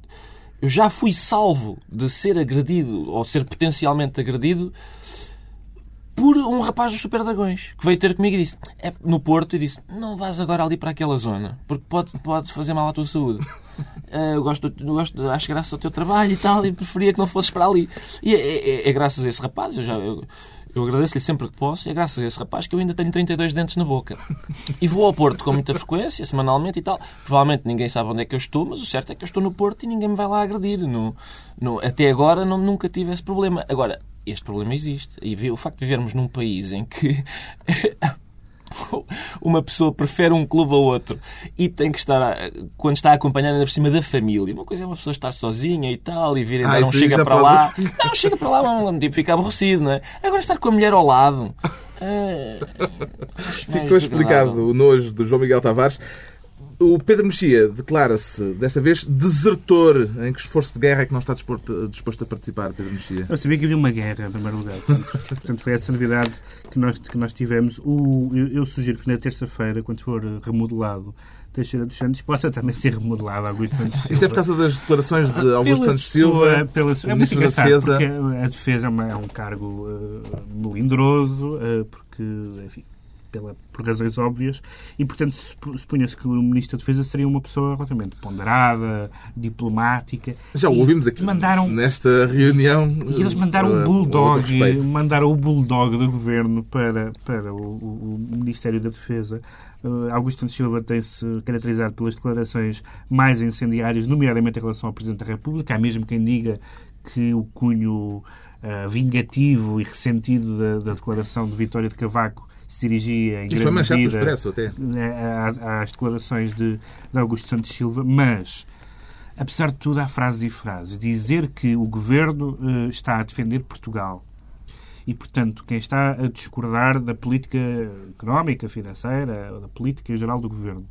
S2: eu já fui salvo de ser agredido ou ser potencialmente agredido por um rapaz dos Super Dragões que veio ter comigo e disse é, no Porto e disse não vás agora ali para aquela zona porque pode, pode fazer mal à tua saúde. Ah, eu gosto, eu gosto, acho graças ao teu trabalho e tal e preferia que não fosses para ali. E é, é- é graças a esse rapaz, eu já eu, eu agradeço-lhe sempre que posso, é graças a esse rapaz que eu ainda tenho 32 dentes na boca. E vou ao Porto com muita frequência, semanalmente e tal. Provavelmente ninguém sabe onde é que eu estou, mas o certo é que eu estou no Porto e ninguém me vai lá agredir. No, no- até agora não, nunca tive esse problema. Agora, este problema existe. E o facto de vivermos num país em que uma pessoa prefere um clube ao outro e tem que estar, quando está acompanhada ainda por cima da família. Uma coisa é uma pessoa estar sozinha e tal, e vir
S1: Ah,
S2: ainda não
S1: isso aí
S2: chega para
S1: pode-
S2: lá. Não, chega para lá, não, tipo, fica aborrecido, não é? Agora estar com a mulher ao lado. é,
S1: Ficou explicado o nojo do João Miguel Tavares. O Pedro Mexia declara-se, desta vez, desertor. Em que esforço de guerra é que não está disposto, disposto a participar, Pedro Mexia?
S3: Eu sabia que havia uma guerra, em primeiro lugar. Portanto, foi essa novidade que nós, que nós tivemos. O, eu, eu sugiro que na terça-feira, quando for remodelado Teixeira dos Santos, possa também ser remodelado Augusto Santos Silva.
S1: Isto é por causa das declarações de Augusto
S3: Pela
S1: Santos
S3: sua-
S1: Silva,
S3: pela
S1: o
S3: sua- é
S1: Ministro da Defesa.
S3: a defesa é, uma- é um cargo eh, melindroso, eh, porque, enfim, pela, por razões óbvias, e, portanto, supu- supunha-se que o Ministro da Defesa seria uma pessoa relativamente ponderada, diplomática.
S1: Já o ouvimos aqui
S3: Mandaram,
S1: nesta reunião.
S3: e eles mandaram o
S1: outro
S3: bulldog, mandaram o bulldog do governo para, para o, o- Ministério da Defesa. Uh, Augusto Silva tem-se caracterizado pelas declarações mais incendiárias, nomeadamente em relação ao Presidente da República. Há mesmo quem diga que o cunho uh, vingativo e ressentido da, da declaração de Vitória de Cavaco se dirigia em
S1: Isto foi
S3: grande
S1: do
S3: medida
S1: Expresso, até.
S3: né, às, às declarações de, de Augusto Santos Silva, mas, apesar de tudo, há frases e frases. Dizer que o governo eh, está a defender Portugal e, portanto, quem está a discordar da política económica, financeira, da política geral do governo,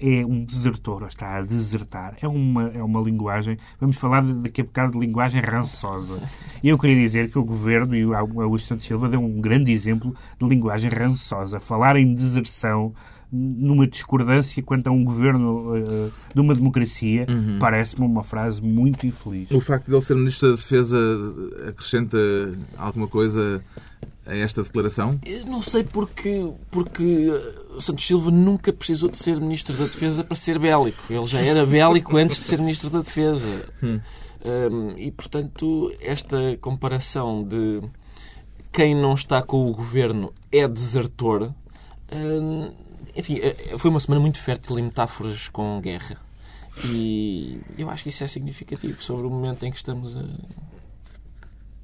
S3: é um desertor, ou está a desertar. É uma, é uma linguagem, vamos falar daqui a bocado de linguagem rançosa. E eu queria dizer que o governo e o Augusto Santos Silva deu um grande exemplo de linguagem rançosa. Falar em deserção numa discordância quanto a um governo eh, de uma democracia parece-me uma frase muito infeliz.
S1: O facto de ele ser Ministro da Defesa acrescenta alguma coisa a esta declaração?
S2: Eu não sei porque, porque uh, Santos Silva nunca precisou de ser Ministro da Defesa para ser bélico. Ele já era bélico antes de ser Ministro da Defesa. Um, e, portanto, esta comparação de quem não está com o governo é desertor. um, enfim, eh, foi uma semana muito fértil em metáforas com guerra. E eu acho que isso é significativo sobre o momento em que estamos a.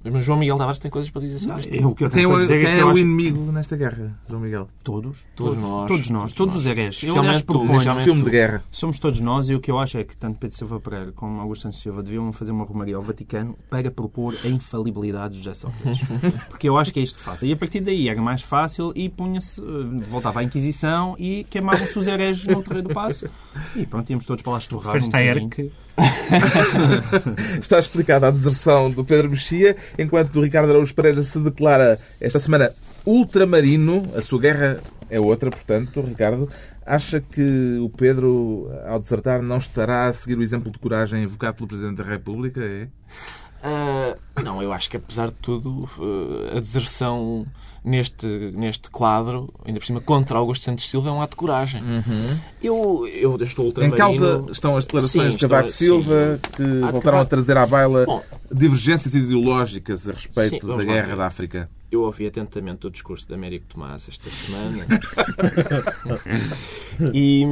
S2: Mas João Miguel Tavares tem coisas para dizer sobre isto.
S5: É o que eu
S1: Quem é,
S5: tenho para dizer
S1: quem
S5: é que
S1: é
S5: eu
S1: o
S5: acho...
S1: inimigo nesta guerra, João Miguel?
S5: Todos.
S2: Todos nós.
S5: Todos nós. Todos os hereges. Eu, aliás, proponho...
S1: Filme de guerra.
S5: Somos todos nós e o que eu acho é que tanto Pedro Silva Pereira como Augusto Santos Silva deviam fazer uma romaria ao Vaticano para propor a infalibilidade de José Sócrates. Porque eu acho que é isto que faz. E a partir daí era mais fácil e punha-se, eh, voltava à Inquisição e queimavam-se os hereges no terreiro do passo. E pronto, íamos todos para lá estorrar. um
S3: Festa
S5: bocadinho.
S3: que
S1: Está explicada a deserção do Pedro Mexia, enquanto do Ricardo Araújo Pereira se declara esta semana ultramarino. A sua guerra é outra, portanto, Ricardo. Acha que o Pedro, ao desertar, não estará a seguir o exemplo de coragem invocado pelo Presidente da República? É?
S2: Ah, Não, eu acho que apesar de tudo, eh, a deserção neste, neste quadro, ainda por cima contra Augusto Santos Silva, é um ato de coragem. Eu, eu estou
S1: Em
S2: ultramarino...
S1: causa estão as declarações
S2: Sim,
S1: de Cavaco
S2: estou-
S1: Silva que
S2: de
S1: voltaram a trazer à baila
S2: Bom.
S1: divergências ideológicas a respeito
S2: Sim,
S1: da guerra
S2: ver.
S1: da África.
S2: Eu ouvi atentamente o discurso de Américo Tomás esta semana e,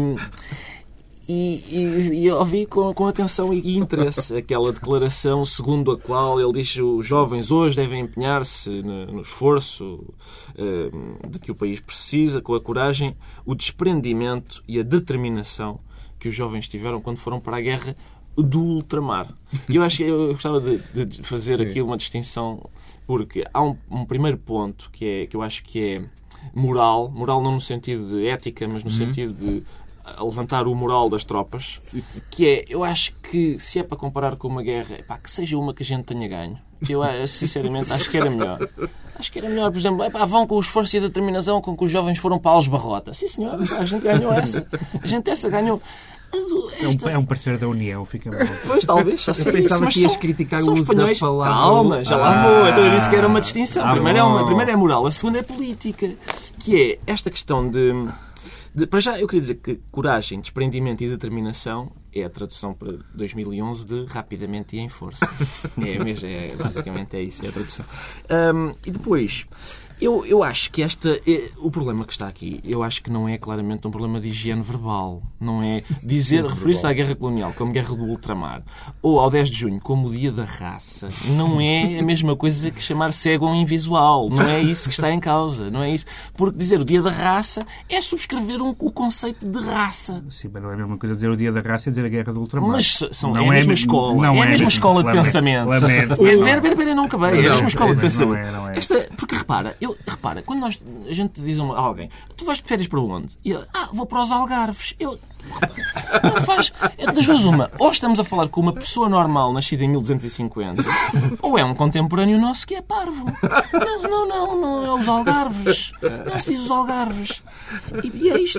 S2: e, e, e ouvi com, com atenção e interesse aquela declaração segundo a qual ele diz que os jovens hoje devem empenhar-se no, no esforço eh, de que o país precisa, com a coragem, o desprendimento e a determinação que os jovens tiveram quando foram para a guerra do ultramar. E eu acho que eu gostava de, de fazer aqui uma distinção, porque há um, um primeiro ponto que, é, que eu acho que é moral, moral não no sentido de ética, mas no sentido de ah, levantar o moral das tropas, que é, eu acho que se é para comparar com uma guerra, epá, que seja uma que a gente tenha ganho. Que Eu, ah, sinceramente, acho que era melhor. Acho que era melhor, por exemplo, epá, vão com o esforço e a determinação com que os jovens foram para Alves Barrota. Sim, senhor, a gente ganhou essa. A gente essa ganhou.
S3: É um, é um parceiro da União, fica mal.
S2: Pois, talvez, já sei
S5: Eu pensava
S2: isso,
S5: que ias
S2: são-
S5: criticar
S2: são
S5: o uso da
S2: espanhóis.
S5: palavra-
S2: Calma, já lá
S5: Ah.
S2: vou. Então eu disse que era uma distinção.
S5: Ah,
S2: primeiro, é uma,
S5: bom.
S2: primeiro é moral, a segunda é política. Que é esta questão de, de... Para já, eu queria dizer que coragem, desprendimento e determinação é a tradução para 2011 de rapidamente e em força. É mesmo, é, basicamente é isso, é a tradução. Hum, e depois... Eu, eu acho que esta. é- o problema que está aqui, eu acho que não é claramente um problema de higiene verbal. Não é dizer, referir-se à guerra colonial como guerra do ultramar ou ao 10 de junho como o dia da raça. Não é a mesma coisa que chamar cego um invisual. Não é isso que está em causa. Não é isso. Porque dizer o dia da raça é subscrever um- o conceito de raça.
S3: Sim, mas não é a mesma coisa dizer o dia da raça e dizer a guerra do ultramar.
S2: Mas são,
S3: Não
S2: é a mesma
S3: mesmo-
S2: escola.
S3: não
S2: é a mesma
S3: mesmo.
S2: escola de
S3: Lamento,
S2: pensamento.
S3: lamento,
S2: É,
S3: não.
S2: Não. É a
S1: Não,
S2: mesma escola de
S3: não
S2: pensamento.
S3: é, não é.
S2: Esta, porque repara, eu, repara, quando nós, a gente diz a alguém, tu vais de férias para onde? E ele, ah, vou para os Algarves. Eu, não faz. É das duas uma. Ou estamos a falar com uma pessoa normal nascida em 1250, ou é um contemporâneo nosso que é parvo. Não, não, não, não é os Algarves. Não se diz os Algarves. E, e é isto.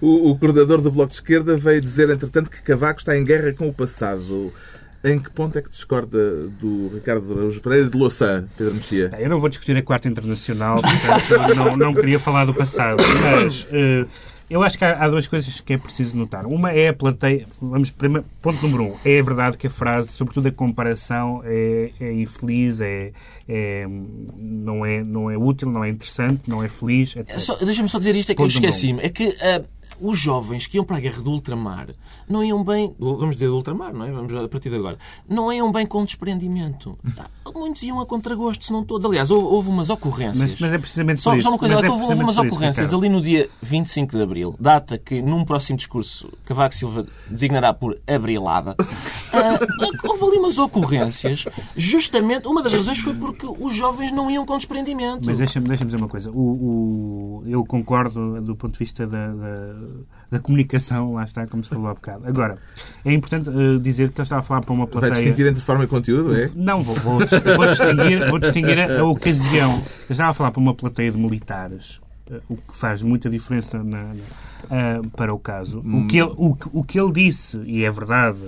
S1: O, o coordenador do Bloco de Esquerda veio dizer, entretanto, que Cavaco está em guerra com o passado. Em que ponto é que discorda do Ricardo Araújo Pereira de Louçã, Pedro Mexia?
S3: Eu não vou discutir a quarta internacional, portanto não, não queria falar do passado. Mas eh, eu acho que há, há duas coisas que é preciso notar. Uma é a plateia. Vamos, primeiro, ponto número um. É verdade que a frase, sobretudo a comparação, é, é infeliz, é, é- não, é, não é útil, não é interessante, não é feliz, etc.
S2: É só- Deixa-me só dizer isto, é que eu
S3: Ponto número
S2: esqueci-me. É que ah, os jovens que iam para a guerra do ultramar não iam bem. Vamos dizer do ultramar, não é? Vamos a partir de agora. Não iam bem com desprendimento. Ah, Muitos iam a contragosto, se não todos. Aliás, houve, houve umas ocorrências.
S3: Mas, mas é precisamente
S2: Só,
S3: isso.
S2: só uma coisa,
S3: é
S2: houve, umas
S3: isso,
S2: ocorrências
S3: Ricardo.
S2: ali no dia 25 de Abril, data que num próximo discurso Cavaco Silva designará por abrilada. Ah, houve ali umas ocorrências, justamente, uma das razões foi porque os jovens não iam com desprendimento.
S3: Mas deixa-me deixa dizer uma coisa. O, o- eu concordo do ponto de vista da, da, da comunicação, lá está, como se falou há bocado. Agora, é importante eh, dizer que eu estava a falar para uma
S1: Vai
S3: plateia...
S1: distinguir entre forma e conteúdo, é?
S3: Não, vou, vou, vou distinguir, vou distinguir a, a ocasião. Eu estava a falar para uma plateia de militares, eh, o que faz muita diferença na- na- ah, para o caso. O, que ele, o, o que ele disse, e é verdade,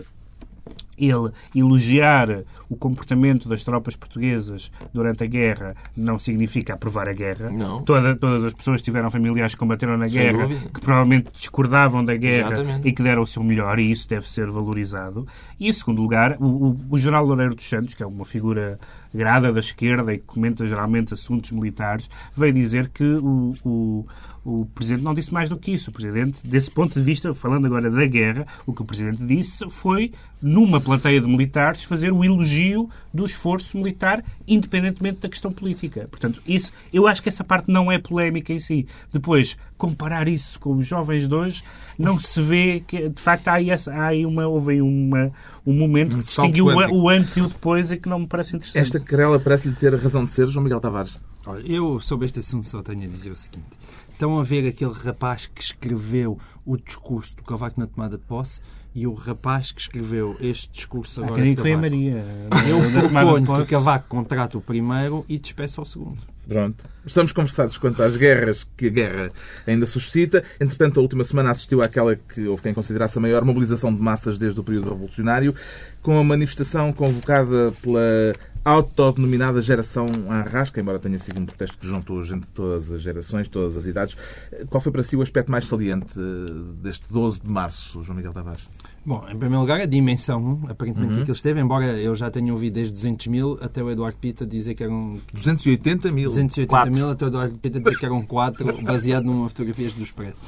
S3: ele elogiar o comportamento das tropas portuguesas durante a guerra não significa aprovar a guerra.
S2: Não.
S3: Toda- todas as pessoas tiveram familiares que combateram na
S2: Sem
S3: guerra,
S2: dúvida.
S3: que provavelmente discordavam da guerra
S2: Exatamente.
S3: e que deram o seu melhor, e isso deve ser valorizado. E, em segundo lugar, o, o, o general Loureiro dos Santos, que é uma figura grada da esquerda e que comenta geralmente assuntos militares, veio dizer que o, o, o Presidente não disse mais do que isso. O Presidente, desse ponto de vista, falando agora da guerra, o que o Presidente disse foi, numa plateia de militares, fazer o elogio do esforço militar, independentemente da questão política. Portanto, isso, eu acho que essa parte não é polémica em si. Depois, comparar isso com os jovens de hoje, não se vê que, de facto, há aí, há aí uma, houve aí uma, um momento que
S1: salto
S3: distinguiu o,
S1: quântico.
S3: o antes e o depois e que não me parece interessante.
S1: Esta Carela parece-lhe ter razão de ser, João Miguel Tavares?
S5: Olha, eu sobre este assunto só tenho a dizer o seguinte. Estão a ver aquele rapaz que escreveu o discurso do Cavaco na tomada de posse e o rapaz que escreveu este discurso agora de
S3: foi a. Maria.
S5: Eu
S3: tomada de
S5: proponho que
S3: posse.
S5: Cavaco contrate o primeiro e despeça o segundo.
S1: Pronto. Estamos conversados quanto às guerras que a guerra ainda suscita. Entretanto, a última semana assistiu àquela que houve quem considerasse a maior mobilização de massas desde o período revolucionário, com a manifestação convocada pela autodenominada geração Arrasca, embora tenha sido um protesto que juntou gente de todas as gerações, todas as idades. Qual foi para si o aspecto mais saliente eh, deste 12 de março, João Miguel Tavares?
S5: Bom, em primeiro lugar, a dimensão, aparentemente, que aquilo esteve, embora eu já tenha ouvido desde 200 mil até o Eduardo Pita dizer que eram
S1: 280 mil.
S5: 280
S2: Quatro.
S5: mil, até o Eduardo Pita dizer que eram 4, baseado numa fotografia do Expresso.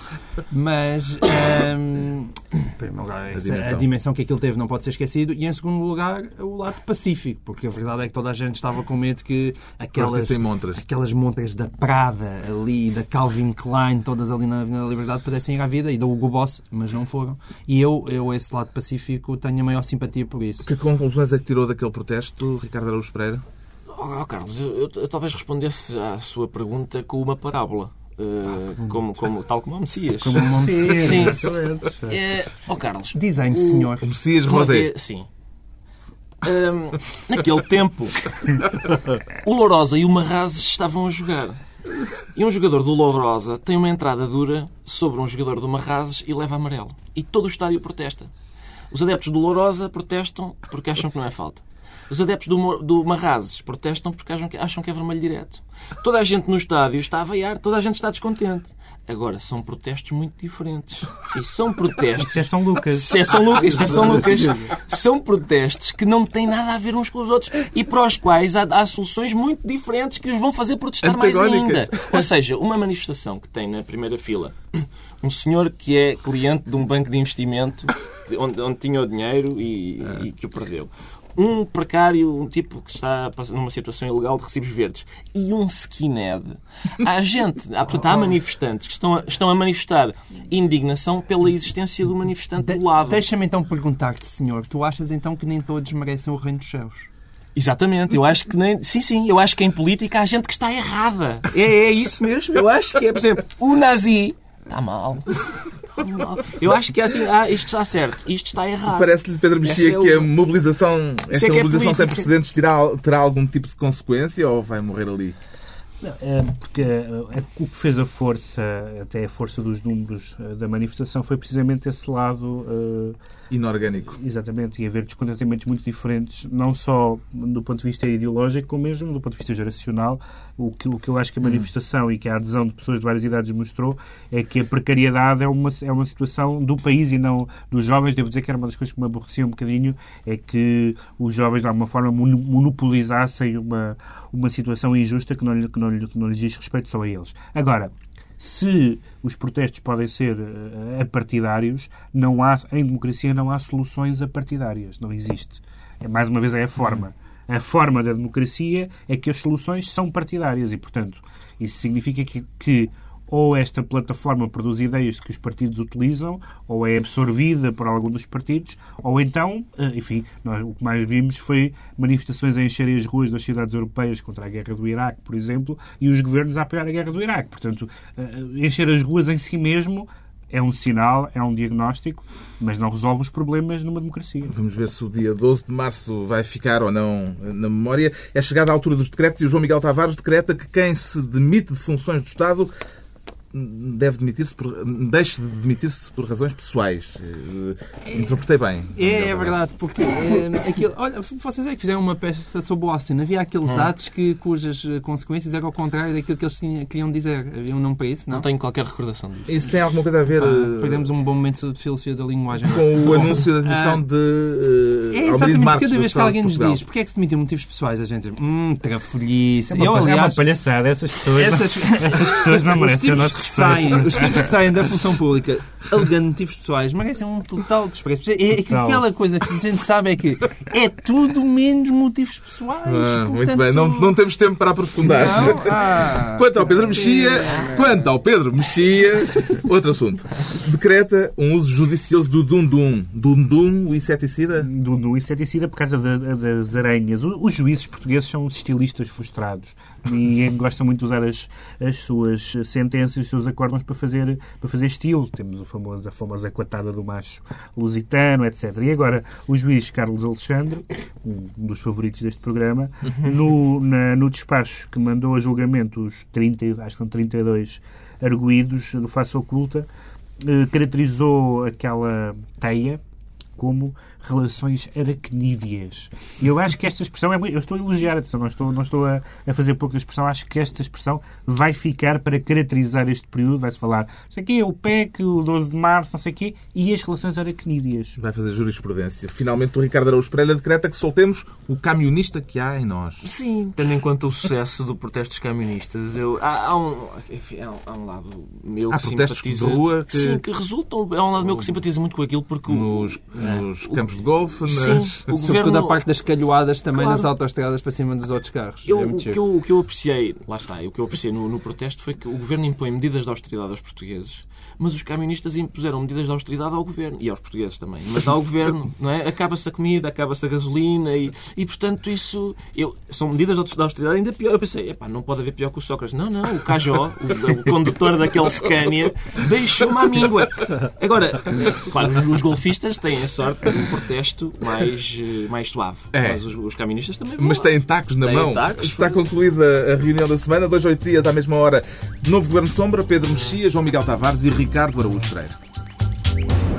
S5: Mas, ehm, em primeiro lugar, a,
S1: dimensão.
S5: dimensão. que aquilo teve não pode ser esquecido. E, em segundo lugar, o lado pacífico, porque a verdade é que toda a gente estava com medo que aquelas,
S1: montras.
S5: aquelas montras da Prada ali, da Calvin Klein, todas ali na Avenida da Liberdade, pudessem ir à vida, e da Hugo Boss, mas não foram. E eu, eu esse lado pacífico, tenho a maior simpatia por isso.
S1: Que conclusões é que tirou daquele protesto, Ricardo Araújo Pereira?
S2: Oh, Carlos, eu, eu- eu talvez respondesse à sua pergunta com uma parábola. eh, como, como, tal como o Messias.
S5: Como um nome
S2: Sim. É, oh, Carlos.
S5: Design,
S2: o-
S5: senhor.
S1: O Messias Rosé.
S2: Sim. Ahm, naquele tempo, o Lourosa e o Marrazes estavam a jogar. E um jogador do Lourosa tem uma entrada dura sobre um jogador do Marrazes e leva amarelo. E todo o estádio protesta. Os adeptos do Lourosa protestam porque acham que não é falta. Os adeptos do, do Marrazes protestam porque acham que, acham que é vermelho direto. Toda a gente no estádio está a vaiar, toda a gente está descontente. Agora, são protestos muito diferentes. E são protestos
S3: Isso é São Lucas.
S2: é São Lucas, se é São Lucas. São protestos que não têm nada a ver uns com os outros e para os quais há, há soluções muito diferentes que os vão fazer protestar mais ainda. Ou seja, uma manifestação que tem na primeira fila um senhor que é cliente de um banco de investimento onde, onde tinha o dinheiro e, e que o perdeu. Um precário, um tipo que está numa situação ilegal de recibos verdes. E um skinhead. Há gente, há, portanto, há manifestantes que estão a, estão a manifestar indignação pela existência do manifestante do lado.
S5: Deixa-me então perguntar-te, senhor, tu achas então que nem todos merecem o reino dos céus?
S2: Exatamente, eu acho que nem. Sim, sim, eu acho que em política há gente que está errada. É, é isso mesmo. Eu acho que é, por exemplo, o nazi está mal. Eu acho que é assim, ah, isto está certo, isto está errado.
S1: Parece-lhe, Pedro Mexia,
S2: é
S1: que a mobilização, esta
S2: é que é
S1: mobilização sem precedentes terá, terá algum tipo de consequência ou vai morrer ali?
S3: Não, é, porque é, o que fez a força, até a força dos números eh, da manifestação, foi precisamente esse lado, eh,
S1: Inorgânico.
S3: exatamente, e haver descontentamentos muito diferentes, não só do ponto de vista ideológico, como mesmo do ponto de vista geracional. O que, o que eu acho que a manifestação e que a adesão de pessoas de várias idades mostrou é que a precariedade é uma, é uma situação do país e não dos jovens. Devo dizer que era uma das coisas que me aborrecia um bocadinho, é que os jovens de alguma forma mono- monopolizassem uma, uma situação injusta que não, lhe- que, não, que não lhes diz respeito só a eles. Agora, se os protestos podem ser eh, apartidários, não há, em democracia não há soluções apartidárias. Não existe. É, mais uma vez é a forma. A forma da democracia é que as soluções são partidárias e, portanto, isso significa que, que ou esta plataforma produz ideias que os partidos utilizam, ou é absorvida por algum dos partidos, ou então, eh, enfim, nós, o que mais vimos foi manifestações a encherem as ruas das cidades europeias contra a guerra do Iraque, por exemplo, e os governos a apoiar a guerra do Iraque. Portanto, eh, encher as ruas em si mesmo é um sinal, é um diagnóstico, mas não resolve os problemas numa democracia.
S1: Vamos ver se o dia 12 de março vai ficar ou não na memória. É chegada a altura dos decretos e o João Miguel Tavares decreta que quem se demite de funções do Estado deve demitir-se por, deixe de demitir-se por razões pessoais. Eh, Interpretei bem.
S5: É, é verdade, porque eh, aquilo, olha, vocês é que fizeram uma peça sobre o Austin. Havia aqueles
S2: Hum.
S5: atos que, cujas eh, consequências eram ao contrário daquilo que eles tinham, queriam dizer. Havia um nome para isso, não?
S2: Não tenho qualquer recordação disso.
S1: Isso tem alguma coisa a ver eh,
S5: perdemos um bom momento de filosofia da linguagem.
S1: com o anúncio da admissão de uh,
S5: É exatamente
S1: Marques
S5: cada vez que alguém nos diz porque é que se demitiu motivos pessoais, a gente hum, trafolhice.
S3: É uma,
S5: Eu,
S3: é uma
S5: aliás,
S3: palhaçada. Essas pessoas,
S5: essas,
S3: essas pessoas não merecem o nosso
S5: que saem, os tipos que saem da função pública alegando motivos pessoais merecem um total desprezo. É, é aquela coisa que a gente sabe é que é tudo menos motivos pessoais.
S1: Ah, muito
S5: portanto-
S1: bem, não, não temos tempo para aprofundar.
S5: Ah.
S1: Quanto ao Pedro Mexia, quanto ao Pedro Mexia, outro assunto. Decreta um uso judicioso do Dundum. Dundum, o inseticida?
S3: do inseticida por causa da- das aranhas. Os juízes portugueses são estilistas frustrados e gostam muito de usar as, as suas sentenças, os seus acórdãos para fazer, para fazer estilo. Temos o famoso, a famosa coatada do macho lusitano, etc. E agora o juiz Carlos Alexandre, um dos favoritos deste programa, no, na- no despacho que mandou a julgamento os 30, acho que são 32 arguídos do face oculta, eh, caracterizou aquela teia como relações aracnídeas. E eu acho que esta expressão é muito... Eu estou a elogiar, atenção, não estou, não estou a, a fazer pouca expressão. Acho que esta expressão vai ficar para caracterizar este período. Vai-se falar, não sei o quê, o PEC, o 12 de março, não sei o quê, e as relações aracnídeas.
S1: Vai fazer jurisprudência. Finalmente o Ricardo Araújo Pereira decreta que soltemos o camionista que há em nós.
S2: Sim, tendo em conta o sucesso do protesto dos camionistas, eu, há, há um, enfim, há, um, há um lado meu
S1: Há
S2: que
S1: protestos
S2: simpatiza...
S1: de rua que-
S2: Sim, que resultam... Há um lado meu que simpatiza muito com aquilo porque... o-
S1: Nos, nos campos de golfe,
S2: Sim,
S1: nas...
S2: o
S5: Sobretudo
S2: governo...
S5: a parte das calhoadas também
S2: Claro.
S5: nas autoestradas para cima dos outros carros.
S2: Eu,
S5: é
S2: o, que eu, o que eu apreciei, lá está, o que eu apreciei no, no protesto foi que o governo impõe medidas de austeridade aos portugueses, mas os camionistas impuseram medidas de austeridade ao governo e aos portugueses também, mas ao governo, não é? Acaba-se a comida, acaba-se a gasolina e, e portanto isso eu, são medidas de austeridade ainda pior. Eu pensei, epá, não pode haver pior que o Sócrates. Não, não, o Cajó, o, o condutor daquele Scania, deixou-me à míngua. Agora, claro, os golfistas têm a sorte de um protesto mais, eh, mais suave,
S1: É.
S2: mas os, os camionistas também vão
S1: Mas
S2: lá.
S1: têm tacos na
S2: Têm
S1: mão.
S2: tacos.
S1: Está concluída a reunião da semana. Dois, oito dias à mesma hora. Novo Governo Sombra, Pedro Mexia, João Miguel Tavares e Ricardo Araújo Pereira.